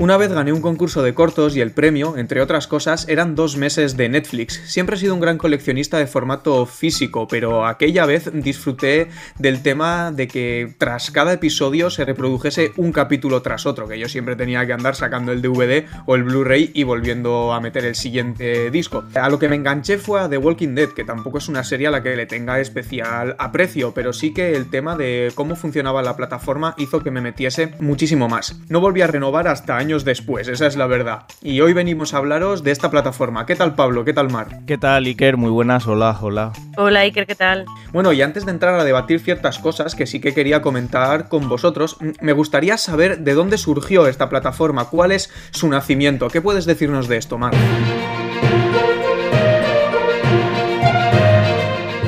Una vez gané un concurso de cortos y el premio, entre otras cosas, eran dos meses de Netflix. Siempre he sido un gran coleccionista de formato físico, pero aquella vez disfruté del tema de que tras cada episodio se reprodujese un capítulo tras otro, que yo siempre tenía que andar sacando el DVD o el Blu-ray y volviendo a meter el siguiente disco. A lo que me enganché fue a The Walking Dead, que tampoco es una serie a la que le tenga especial aprecio, pero sí que el tema de cómo funcionaba la plataforma hizo que me metiese muchísimo más. No volví a renovar hasta años después, esa es la verdad. Y hoy venimos a hablaros de esta plataforma. ¿Qué tal Pablo? ¿Qué tal Mar? ¿Qué tal Iker? Muy buenas, hola, hola. Hola Iker, ¿qué tal? Bueno, y antes de entrar a debatir ciertas cosas que sí que quería comentar con vosotros, me gustaría saber de dónde surgió esta plataforma, cuál es su nacimiento. ¿Qué puedes decirnos de esto, Mar?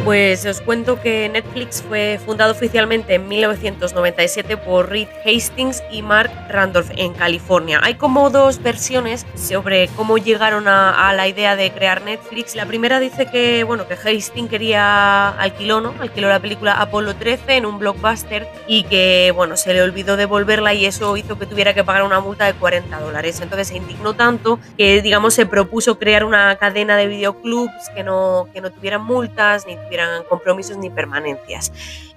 Pues os cuento que Netflix fue fundado oficialmente en 1997 por Reed Hastings y Mark Randolph en California. Hay como dos versiones sobre cómo llegaron a, la idea de crear Netflix. La primera dice que, bueno, que Hastings quería alquiló, ¿no? Alquiló la película Apolo 13 en un blockbuster y que, bueno, se le olvidó devolverla y eso hizo que tuviera que pagar una multa de 40 dólares. Entonces se indignó tanto que, digamos, se propuso crear una cadena de videoclubs que no, que no tuvieran multas ni tuvieran compromisos ni permanencias.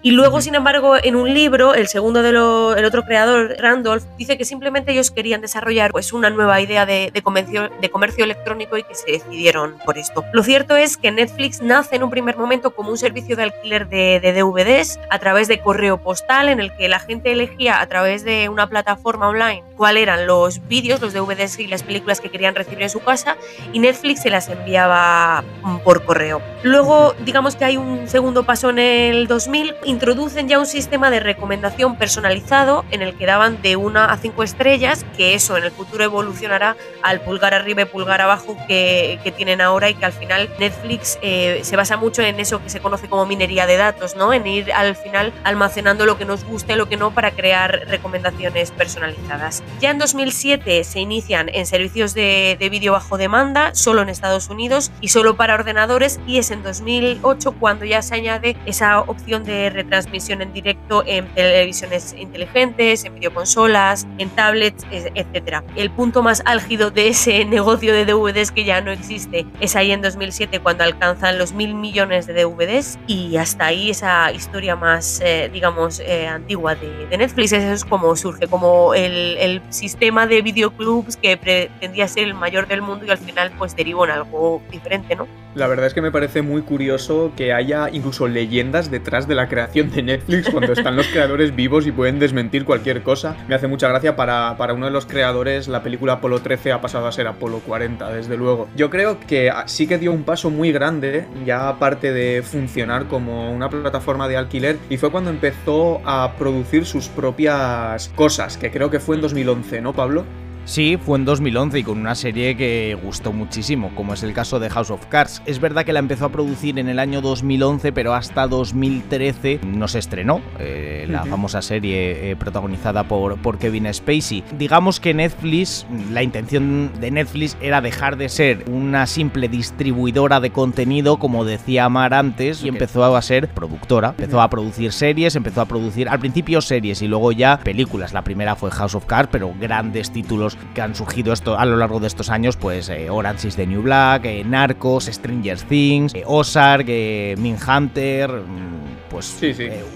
Y luego, sin embargo, en un libro, el segundo del otro creador, Randolph, dice que simplemente ellos querían desarrollar pues, una nueva idea de, de, comercio, de comercio electrónico y que se decidieron por esto. Lo cierto es que Netflix nace en un primer momento como un servicio de alquiler de, de DVDs a través de correo postal en el que la gente elegía a través de una plataforma online cuáles eran los vídeos, los DVDs y las películas que querían recibir en su casa y Netflix se las enviaba mm, por correo. Luego, digamos que hay un segundo paso en el 2000 introducen ya un sistema de recomendación personalizado en el que daban de una a cinco estrellas, que eso en el futuro evolucionará al pulgar arriba y pulgar abajo que, que tienen ahora y que al final Netflix eh, se basa mucho en eso que se conoce como minería de datos, ¿no? En ir al final almacenando lo que nos guste y lo que no para crear recomendaciones personalizadas. Ya en 2007 se inician en servicios de, de vídeo bajo demanda, solo en Estados Unidos y solo para ordenadores, y es en 2008 cuando ya se añade esa opción de transmisión en directo en televisiones inteligentes, en videoconsolas, en tablets, etc. El punto más álgido de ese negocio de DVDs que ya no existe es ahí en 2007 cuando alcanzan los mil millones de DVDs y hasta ahí esa historia más, eh, digamos, eh, antigua de, Netflix. Eso es como surge, como el, el sistema de videoclubs que pretendía ser el mayor del mundo y al final pues derivó en algo diferente, ¿no? La verdad es que me parece muy curioso que haya incluso leyendas detrás de la creación de Netflix cuando están los creadores vivos y pueden desmentir cualquier cosa. Me hace mucha gracia para, para uno de los creadores la película Apolo 13 ha pasado a ser Apolo 40, desde luego. Yo creo que sí que dio un paso muy grande, ya aparte de funcionar como una plataforma de alquiler, y fue cuando empezó a producir sus propias cosas, que creo que fue en 2011, ¿no, Pablo? Sí, fue en 2011 y con una serie que gustó muchísimo, como es el caso de House of Cards. Es verdad que la empezó a producir en el año 2011, pero hasta 2013 no se estrenó eh, la famosa serie eh, protagonizada por, por Kevin Spacey. Digamos que Netflix, la intención de Netflix era dejar de ser una simple distribuidora de contenido, como decía Mar antes, y empezó a ser productora. Empezó a producir series, empezó a producir al principio series y luego ya películas. La primera fue House of Cards, pero grandes títulos que han surgido esto a lo largo de estos años, pues eh, Orange is the New Black, eh, Narcos, Stranger Things, eh, Ozark, Hunter mm, pues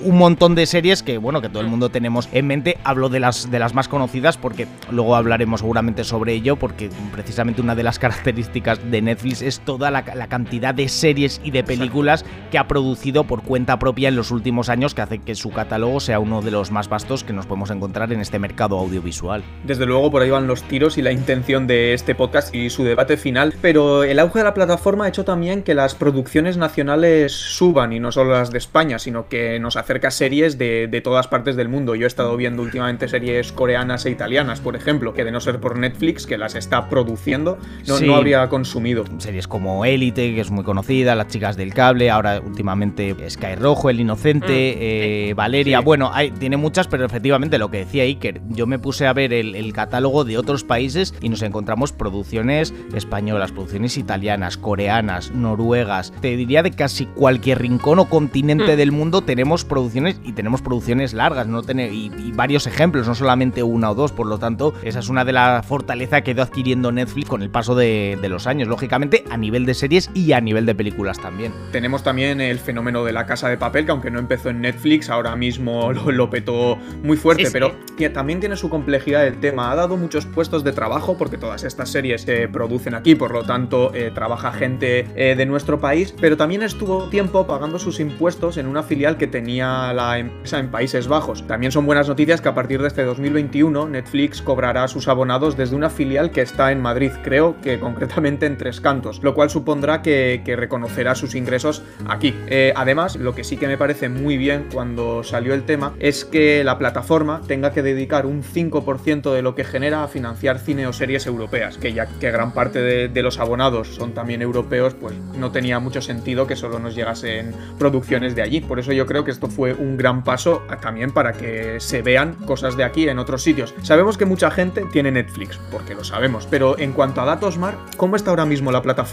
un montón de series que bueno que todo el mundo tenemos en mente. Hablo de las de las más conocidas porque luego hablaremos seguramente sobre ello porque precisamente una de las características de Netflix es toda la, cantidad de series y de películas que ha producido por cuenta propia en los últimos años que hace que su catálogo sea uno de los más vastos que nos podemos encontrar en este mercado audiovisual. Desde luego por ahí van los tiros y la intención de este podcast y su debate final, pero el auge de la plataforma ha hecho también que las producciones nacionales suban y no solo las de España, sino que nos acerca series de, todas partes del mundo. Yo he estado viendo últimamente series coreanas e italianas, por ejemplo, que de no ser por Netflix, que las está produciendo, no, no habría consumido. Series como Élite, que es muy conocida, Las chicas del cable, ahora últimamente Sky Rojo, El Inocente, mm, eh, Valeria, bueno, hay, tiene muchas, pero efectivamente lo que decía Iker, yo me puse a ver el, el catálogo de otros países y nos encontramos producciones españolas, producciones italianas, coreanas, noruegas, te diría de casi cualquier rincón o continente mm. del mundo tenemos producciones y tenemos producciones largas, no tener y, varios ejemplos, no solamente una o dos. Por lo tanto, esa es una de las fortalezas que ha adquiriendo Netflix con el paso de, los años, lógicamente a nivel de series y a nivel de películas también. Tenemos también el fenómeno de la casa de papel, que aunque no empezó en Netflix, ahora mismo lo, petó muy fuerte, pero también tiene su complejidad el tema. Ha dado muchos puestos de trabajo porque todas estas series se producen aquí, por lo tanto eh, trabaja gente eh, de nuestro país, pero también estuvo tiempo pagando sus impuestos en una filial que tenía la empresa en Países Bajos. También son buenas noticias que a partir de este 2021 Netflix cobrará sus abonados desde una filial que está en Madrid, creo que concretamente en Tres Cantos, lo cual supondrá que, reconocerá sus ingresos aquí. Eh, además, lo que sí que me parece muy bien cuando salió el tema es que la plataforma tenga que dedicar un 5% de lo que genera a financiar cine o series europeas, que ya que gran parte de, los abonados son también europeos, pues no tenía mucho sentido que solo nos llegasen producciones de allí. Por eso yo creo que esto fue un gran paso también para que se vean cosas de aquí en otros sitios. Sabemos que mucha gente tiene Netflix, porque lo sabemos, pero en cuanto a datos, Mar, ¿cómo está ahora mismo la plataforma?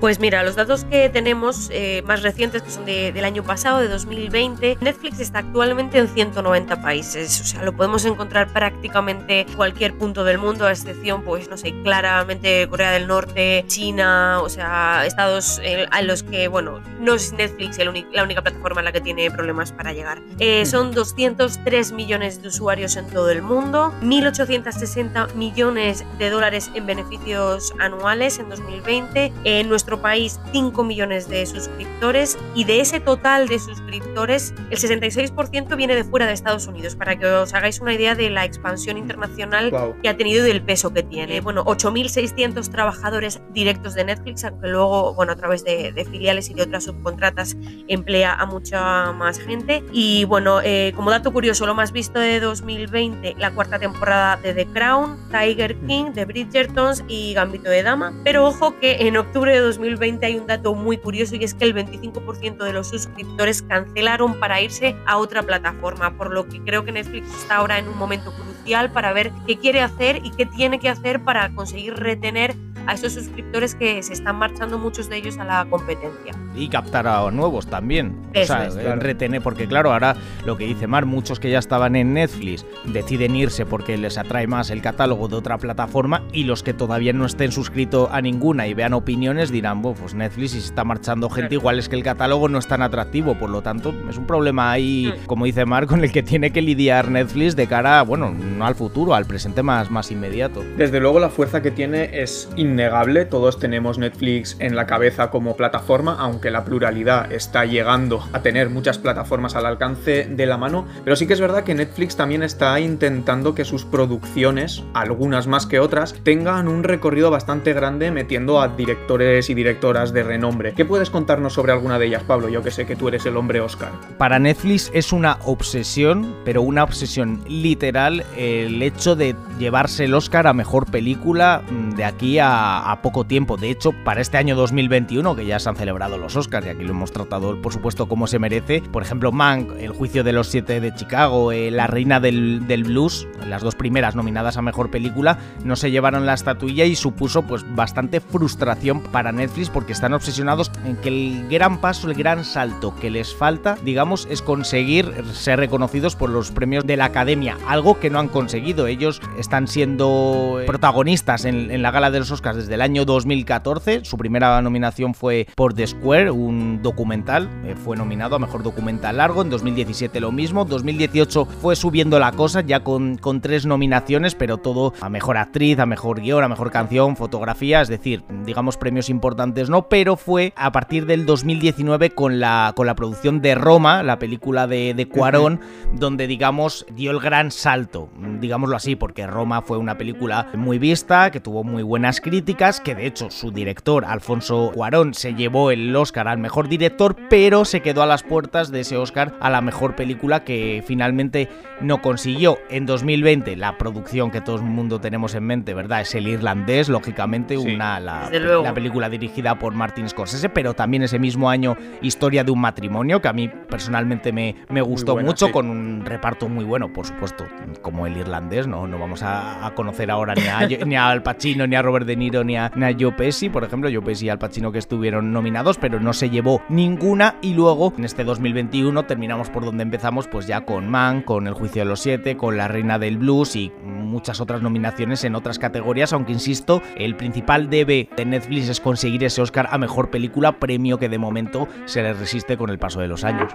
Pues mira, los datos que tenemos eh, más recientes, que son del año pasado, de 2020, Netflix está actualmente en 190 países, o sea, lo podemos encontrar prácticamente cualquier punto del mundo, a excepción, pues, no sé, claramente Corea del Norte, China, o sea, estados eh, a los que, bueno, no es Netflix la única plataforma en la que tiene problemas para llegar. Eh, son 203 millones de usuarios en todo el mundo, 1.860 millones de dólares en beneficios anuales en 2020, en nuestro país 5 millones de suscriptores y de ese total de suscriptores el 66% viene de fuera de Estados Unidos, para que os hagáis una idea de la expansión internacional que ha tenido y del peso que tiene. Bueno, 8.600 trabajadores directos de Netflix, aunque luego, bueno, a través de, filiales y de otras subcontratas emplea a mucha más gente. Y bueno, eh, como dato curioso, lo más visto de 2020, la cuarta temporada de The Crown, Tiger King, The Bridgertons y Gambito de Dama. Pero ojo que en octubre de 2020 hay un dato muy curioso y es que el 25% de los suscriptores cancelaron para irse a otra plataforma, por lo que creo que Netflix está ahora en un momento crucial para ver qué quiere hacer y qué tiene que hacer para conseguir retener a esos suscriptores que se están marchando muchos de ellos a la competencia. Y captar a nuevos también. o sea, retener, porque claro, ahora lo que dice Mar, muchos que ya estaban en Netflix deciden irse porque les atrae más el catálogo de otra plataforma y los que todavía no estén suscritos a ninguna y vean opiniones dirán, pues Netflix si se está marchando gente, igual es que el catálogo no es tan atractivo, por lo tanto es un problema ahí, mm. como dice Mar, con el que tiene que lidiar Netflix de cara, bueno, no al futuro, al presente más, más inmediato. Desde luego la fuerza que tiene es innegable, todos tenemos Netflix en la cabeza como plataforma, aunque la pluralidad está llegando a tener muchas plataformas al alcance de la mano, pero sí que es verdad que Netflix también está intentando que sus producciones, algunas más que otras, tengan un recorrido bastante grande metiendo a directores y directoras de renombre. ¿Qué puedes contarnos sobre alguna de ellas, Pablo? Yo que sé que tú eres el hombre Oscar. Para Netflix es una obsesión, pero una obsesión literal, el hecho de llevarse el Oscar a mejor película mm, de aquí a, poco tiempo. De hecho, para este año 2021, que ya se han celebrado los Oscars, y aquí lo hemos tratado, por supuesto, como se merece, por ejemplo, Mank, El juicio de los siete de Chicago, eh, La reina del, blues, las dos primeras nominadas a mejor película, no se llevaron la estatuilla y supuso pues bastante frustración para Netflix porque están obsesionados en que el gran paso, el gran salto que les falta, digamos, es conseguir ser reconocidos por los premios de la Academia, algo que no han conseguido. Ellos están siendo protagonistas en, la gala de los Oscars desde el año 2014. Su primera nominación fue por The Square, un documental. Eh, fue nominado a mejor documental largo. En 2017 lo mismo. 2018 fue subiendo la cosa ya con, con tres nominaciones, pero todo a mejor actriz, a mejor guion, a mejor canción, fotografía. Es decir, digamos premios importantes no, pero fue a partir del 2019 con la, con la producción de Roma, la película de, de Cuarón, donde digamos dio el gran salto, digámoslo así, porque Roma fue una película muy vista, que tuvo muy buenas críticas, que de hecho su director, Alfonso Cuarón, se llevó el Oscar al mejor director, pero se quedó a las puertas de ese Oscar a la mejor película que finalmente no consiguió. En 2020, la producción que todo el mundo tenemos en mente, ¿verdad? Es el irlandés, lógicamente, una la, la, película dirigida por Martin Scorsese, pero también ese mismo año Historia de un matrimonio, que a mí personalmente me, me gustó mucho, con un reparto muy bueno, por supuesto, como el irlandés, no, no vamos a, conocer ahora ni, a, ni al Pacino Pacino, ni a Robert De Niro, ni a, Joe Pesci, por ejemplo, Joe Pesci y Al Pacino que estuvieron nominados, pero no se llevó ninguna y luego en este 2021 terminamos por donde empezamos, pues ya con Man, con El Juicio de los Siete, con La Reina del Blues y muchas otras nominaciones en otras categorías, aunque insisto, el principal debe de Netflix es conseguir ese Oscar a Mejor Película, premio que de momento se le resiste con el paso de los años.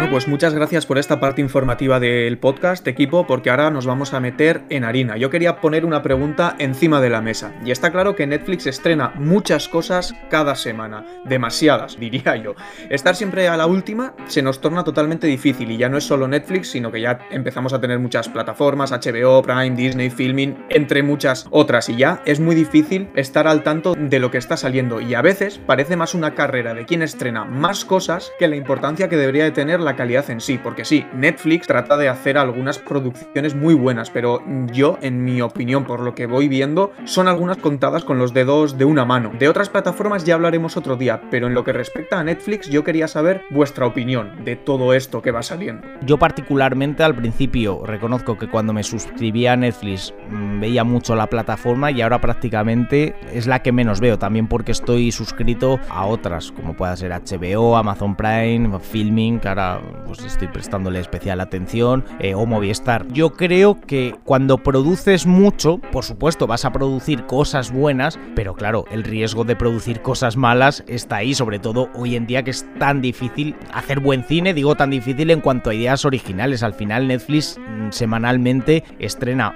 Bueno, pues muchas gracias por esta parte informativa del podcast, equipo, porque ahora nos vamos a meter en harina. Yo quería poner una pregunta encima de la mesa. Y está claro que Netflix estrena muchas cosas cada semana. Demasiadas, diría yo. Estar siempre a la última se nos torna totalmente difícil. Y ya no es solo Netflix, sino que ya empezamos a tener muchas plataformas, HBO, Prime, Disney, Filming, entre muchas otras. Y ya es muy difícil estar al tanto de lo que está saliendo. Y a veces parece más una carrera de quien estrena más cosas que la importancia que de tener la calidad en sí, porque sí, Netflix trata de hacer algunas producciones muy buenas, pero yo, en mi opinión, por lo que voy viendo, son algunas contadas con los dedos de una mano. De otras plataformas ya hablaremos otro día, pero en lo que respecta a Netflix, yo quería saber vuestra opinión de todo esto que va saliendo. Yo particularmente al principio reconozco que cuando me suscribí a Netflix mm, veía mucho la plataforma y ahora prácticamente es la que menos veo, también porque estoy suscrito a otras, como pueda ser HBO, Amazon Prime, Filming, que ahora pues estoy prestándole especial atención, eh, o Movistar. Yo creo que cuando produces mucho, por supuesto vas a producir cosas buenas, pero claro, el riesgo de producir cosas malas está ahí, sobre todo hoy en día que es tan difícil hacer buen cine, digo tan difícil en cuanto a ideas originales. Al final Netflix mm, semanalmente estrena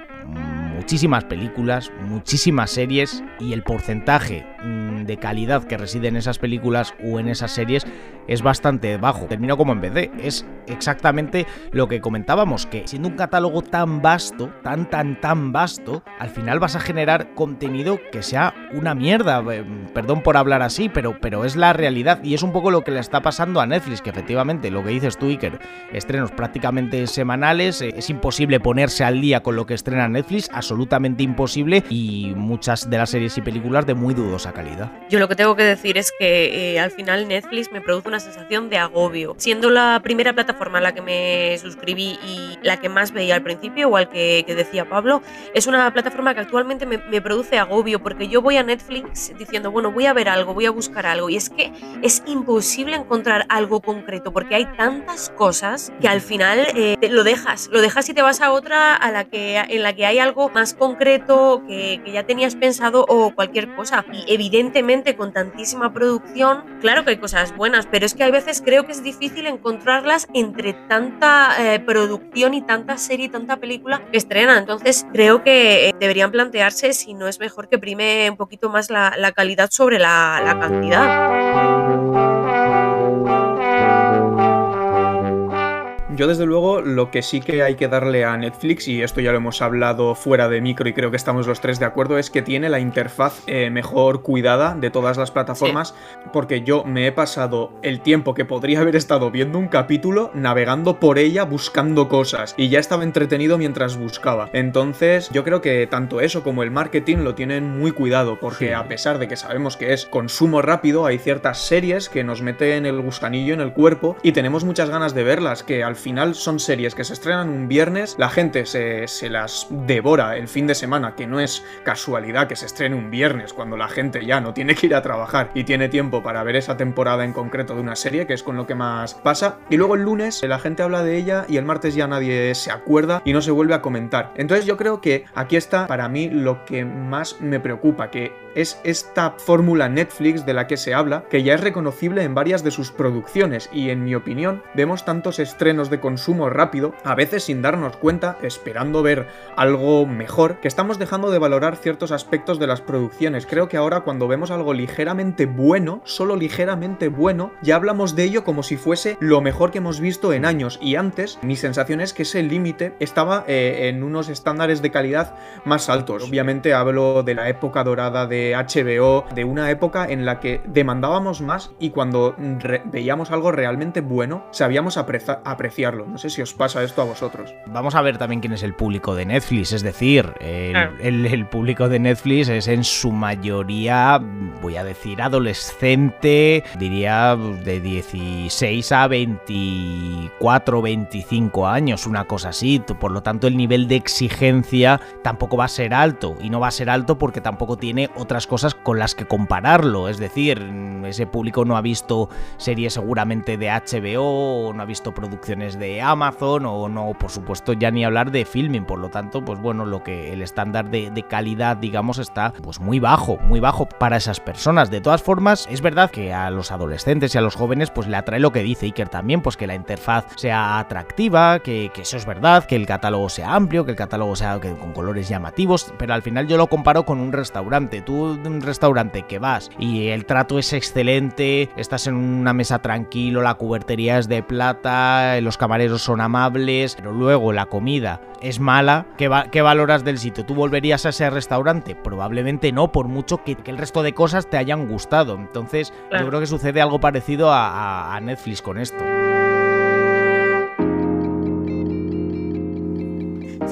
muchísimas películas, muchísimas series y el porcentaje de calidad que reside en esas películas o en esas series es bastante bajo. Termino como en BD. Es exactamente lo que comentábamos, que siendo un catálogo tan vasto, tan, tan, tan vasto, al final vas a generar contenido que sea una mierda. Eh, perdón por hablar así, pero, pero es la realidad. Y es un poco lo que le está pasando a Netflix, que efectivamente, lo que dices tú, Iker, estrenos prácticamente semanales, eh, es imposible ponerse al día con lo que estrena Netflix, absolutamente imposible, y muchas de las series y películas de muy dudosa calidad. Yo lo que tengo que decir es que eh, al final Netflix me produce una sensación de agobio. Siendo la primera plataforma a la que me suscribí y la que más veía al principio, igual que, que decía Pablo, es una plataforma que actualmente me, produce agobio porque yo voy a Netflix diciendo, bueno, voy a ver algo, voy a buscar algo y es que es imposible encontrar algo concreto porque hay tantas cosas que al final eh, lo dejas, lo dejas y te vas a otra a la que, en la que hay algo más concreto que, que ya tenías pensado o cualquier cosa. Y evidentemente con tantísima producción, claro que hay cosas buenas, pero es que a veces creo que es difícil encontrarlas entre tanta eh, producción y tanta serie y tanta película que estrenan. Entonces creo que eh, deberían plantearse si no es mejor que prime un poquito más la, calidad sobre la cantidad. Yo desde luego lo que sí que hay que darle a Netflix, y esto ya lo hemos hablado fuera de micro y creo que estamos los tres de acuerdo, es que tiene la interfaz eh, mejor cuidada de todas las plataformas, porque yo me he pasado el tiempo que podría haber estado viendo un capítulo navegando por ella buscando cosas, y ya estaba entretenido mientras buscaba. Entonces yo creo que tanto eso como el marketing lo tienen muy cuidado, porque a pesar de que sabemos que es consumo rápido, hay ciertas series que nos meten el gusanillo en el cuerpo y tenemos muchas ganas de verlas, que al final son series que se estrenan un viernes, la gente se, las devora el fin de semana, que no es casualidad que se estrene un viernes cuando la gente ya no tiene que ir a trabajar y tiene tiempo para ver esa temporada en concreto de una serie, que es con lo que más pasa. Y luego el lunes la gente habla de ella y el martes ya nadie se acuerda y no se vuelve a comentar. Entonces yo creo que aquí está para mí lo que más me preocupa, que es esta fórmula Netflix de la que se habla, que ya es reconocible en varias de sus producciones y en mi opinión vemos tantos estrenos de consumo rápido, a veces sin darnos cuenta, esperando ver algo mejor, que estamos dejando de valorar ciertos aspectos de las producciones. Creo que ahora cuando vemos algo ligeramente bueno, solo ligeramente bueno, ya hablamos de ello como si fuese lo mejor que hemos visto en años. Y antes, mi sensación es que ese límite estaba eh, en unos estándares de calidad más altos. Obviamente hablo de la época dorada de HBO, de una época en la que demandábamos más y cuando veíamos algo realmente bueno, sabíamos apreciar apreciarlo. No sé si os pasa esto a vosotros. Vamos a ver también quién es el público de Netflix, es decir, el, público de Netflix es en su mayoría, voy a decir, adolescente, diría de 16 a 24, 25 años, una cosa así. Por lo tanto, el nivel de exigencia tampoco va a ser alto. Y no va a ser alto porque tampoco tiene otras cosas con las que compararlo. Es decir, ese público no ha visto series seguramente de HBO, o no ha visto producciones de Amazon, o no, por supuesto, ya ni hablar de filming. Por lo tanto, pues bueno, lo que el estándar de, de calidad, digamos, está pues muy bajo, muy bajo para esas personas. De todas formas, es verdad que a los adolescentes y a los jóvenes, pues le atrae lo que dice Iker también, pues que la interfaz sea atractiva, que, eso es verdad, que el catálogo sea amplio, que el catálogo sea con colores llamativos, pero al final yo lo comparo con un restaurante. Tú, un restaurante que vas y el trato es excelente, estás en una mesa tranquilo, la cubertería es de plata, los camareros son amables, pero luego la comida es mala, ¿qué, valoras del sitio? ¿Tú volverías a ese restaurante? Probablemente no, por mucho que, el resto de cosas te hayan gustado. Entonces, yo creo que sucede algo parecido a Netflix con esto.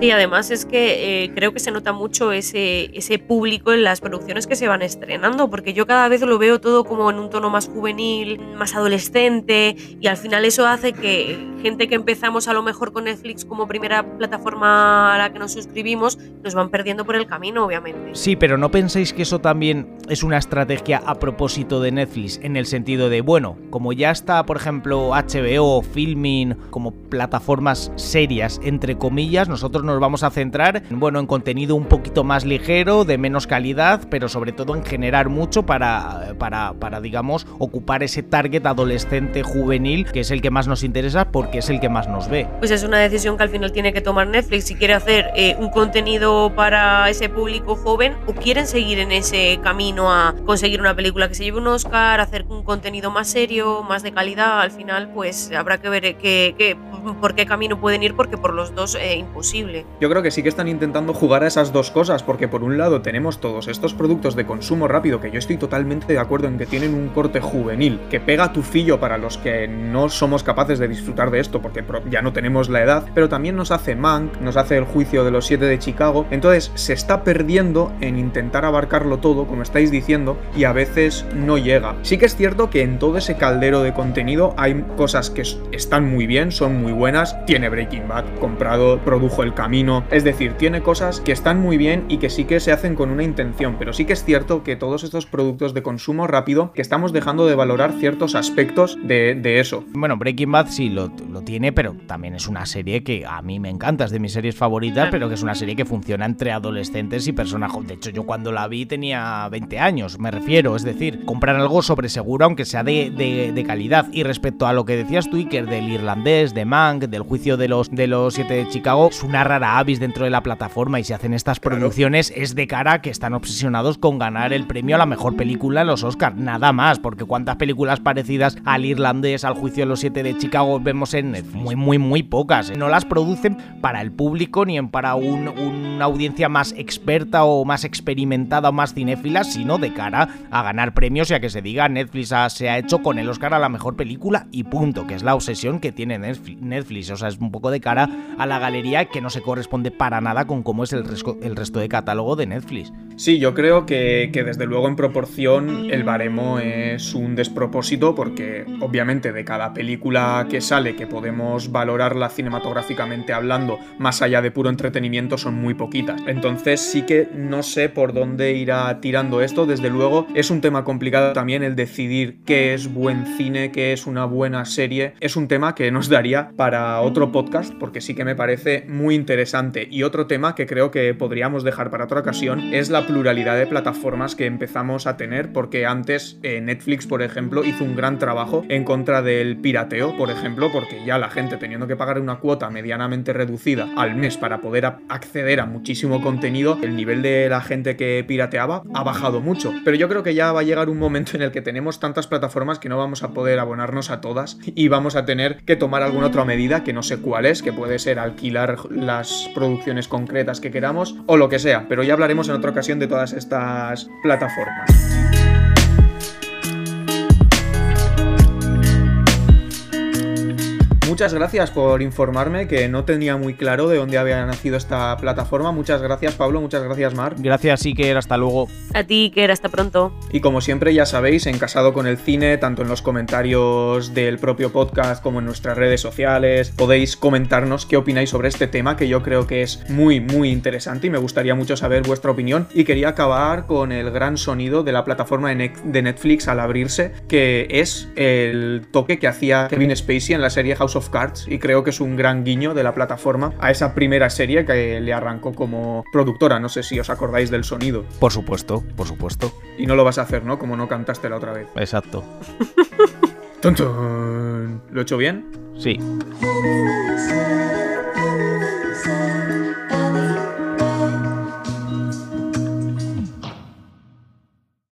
Sí, además es que eh, creo que se nota mucho ese, ese público en las producciones que se van estrenando, porque yo cada vez lo veo todo como en un tono más juvenil, más adolescente, y al final eso hace que gente que empezamos a lo mejor con Netflix como primera plataforma a la que nos suscribimos, nos van perdiendo por el camino, obviamente. Sí, pero ¿no pensáis que eso también es una estrategia a propósito de Netflix, en el sentido de, bueno, como ya está, por ejemplo, HBO, Filming, como plataformas serias, entre comillas, nosotros nos nos vamos a centrar bueno, en contenido un poquito más ligero, de menos calidad, pero sobre todo en generar mucho para, para, para, digamos, ocupar ese target adolescente juvenil, que es el que más nos interesa porque es el que más nos ve. Pues es una decisión que al final tiene que tomar Netflix si quiere hacer eh, un contenido para ese público joven o quieren seguir en ese camino a conseguir una película que se lleve un Oscar, hacer un contenido más serio, más de calidad. Al final, pues habrá que ver qué, por qué camino pueden ir porque por los dos es imposible. Yo creo que sí que están intentando jugar a esas dos cosas, porque por un lado tenemos todos estos productos de consumo rápido, que yo estoy totalmente de acuerdo en que tienen un corte juvenil, que pega tu fillo para los que no somos capaces de disfrutar de esto, porque ya no tenemos la edad, pero también nos hace Mank, nos hace el juicio de los siete de Chicago, entonces se está perdiendo en intentar abarcarlo todo, como estáis diciendo, y a veces no llega. Sí que es cierto que en todo ese caldero de contenido hay cosas que están muy bien, son muy buenas, tiene Breaking Bad, comprado, produjo el camino, es decir, tiene cosas que están muy bien y que sí que se hacen con una intención, pero sí que es cierto que todos estos productos de consumo rápido, que estamos dejando de valorar ciertos aspectos de, eso. Bueno, Breaking Bad sí lo, tiene, pero también es una serie que a mí me encanta, es de mis series favoritas, pero que es una serie que funciona entre adolescentes y personas. De hecho, yo cuando la vi tenía 20 años, me refiero, es decir, comprar algo sobre seguro, aunque sea de, calidad. Y respecto a lo que decías tú, Iker, del irlandés, de Mank, del juicio de los, de los siete de Chicago, es una rara Avis dentro de la plataforma y si hacen estas producciones es de cara que están obsesionados con ganar el premio a la mejor película en los Oscars, nada más, porque cuántas películas parecidas al irlandés, al juicio de los siete de Chicago vemos en muy, muy, muy pocas. No las producen para el público ni para una audiencia más experta o más experimentada o más cinéfila, sino de cara a ganar premios y a que se diga Netflix se ha hecho con el Oscar a la mejor película y punto, que es la obsesión que tiene Netflix. O sea, es un poco de cara a la galería que no se corresponde para nada con cómo es el, el resto de catálogo de Netflix. Sí, yo creo que, desde luego en proporción el baremo es un despropósito porque obviamente de cada película que sale que podemos valorarla cinematográficamente hablando más allá de puro entretenimiento son muy poquitas. Entonces sí que no sé por dónde irá tirando esto. Desde luego es un tema complicado también el decidir qué es buen cine, qué es una buena serie. Es un tema que nos daría para otro podcast porque sí que me parece muy interesante y otro tema que creo que podríamos dejar para otra ocasión es la pluralidad de plataformas que empezamos a tener, porque antes eh, Netflix, por ejemplo, hizo un gran trabajo en contra del pirateo, por ejemplo, porque ya la gente teniendo que pagar una cuota medianamente reducida al mes para poder acceder a muchísimo contenido, el nivel de la gente que pirateaba ha bajado mucho. Pero yo creo que ya va a llegar un momento en el que tenemos tantas plataformas que no vamos a poder abonarnos a todas y vamos a tener que tomar alguna otra medida que no sé cuál es, que puede ser alquilar las producciones concretas que queramos o lo que sea, pero ya hablaremos en otra ocasión de todas estas plataformas. Muchas gracias por informarme, que no tenía muy claro de dónde había nacido esta plataforma. Muchas gracias, Pablo. Muchas gracias, Mar. Gracias, Iker. Hasta luego. A ti, Iker. Hasta pronto. Y como siempre, ya sabéis, en Casado con el Cine, tanto en los comentarios del propio podcast como en nuestras redes sociales, podéis comentarnos qué opináis sobre este tema, que yo creo que es muy, muy interesante y me gustaría mucho saber vuestra opinión. Y quería acabar con el gran sonido de la plataforma de Netflix al abrirse, que es el toque que hacía Kevin Spacey en la serie House of Cards. Y creo que es un gran guiño de la plataforma a esa primera serie que le arrancó como productora. No sé si os acordáis del sonido. Por supuesto, por supuesto. Y no lo vas a hacer, ¿no? Como no cantaste la otra vez. Exacto. ¡Tun, tun! ¿Lo he hecho bien? Sí.